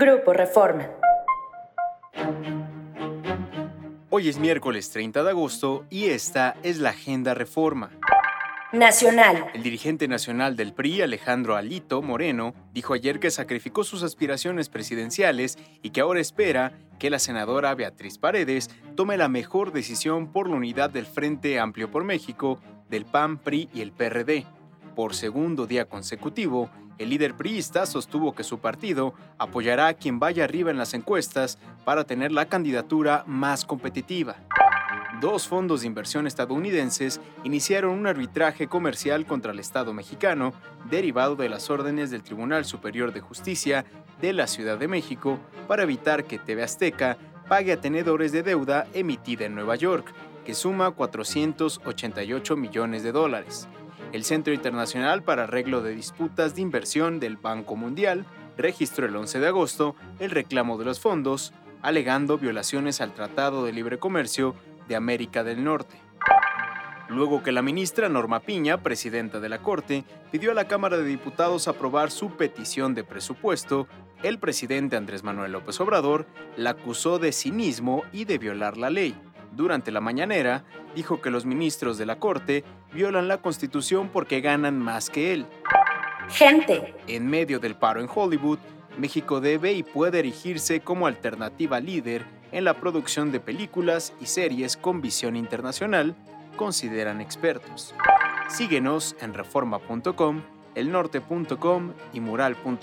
Grupo Reforma. Hoy es miércoles 30 de agosto y esta es la Agenda Reforma. Nacional. El dirigente nacional del PRI, Alejandro Alito Moreno, dijo ayer que sacrificó sus aspiraciones presidenciales y que ahora espera que la senadora Beatriz Paredes tome la mejor decisión por la unidad del Frente Amplio por México, del PAN, PRI y el PRD. Por segundo día consecutivo, el líder priista sostuvo que su partido apoyará a quien vaya arriba en las encuestas para tener la candidatura más competitiva dos fondos de inversión estadounidenses iniciaron un arbitraje comercial contra el Estado mexicano derivado de las órdenes del Tribunal Superior de Justicia de la Ciudad de México para evitar que TV Azteca pague a tenedores de deuda emitida en Nueva York, que suma 488 millones de dólares. El Centro Internacional para Arreglo de Disputas de Inversión del Banco Mundial registró el 11 de agosto el reclamo de los fondos, alegando violaciones al Tratado de Libre Comercio de América del Norte. Luego que la ministra Norma Piña, presidenta de la Corte, pidió a la Cámara de Diputados aprobar su petición de presupuesto, el presidente Andrés Manuel López Obrador la acusó de cinismo y de violar la ley. Durante la mañanera, dijo que los ministros de la Corte violan la Constitución porque ganan más que él. Gente. En medio del paro en Hollywood, México debe y puede erigirse como alternativa líder en la producción de películas y series con visión internacional, consideran expertos. Síguenos en reforma.com, elnorte.com y mural.com.mx.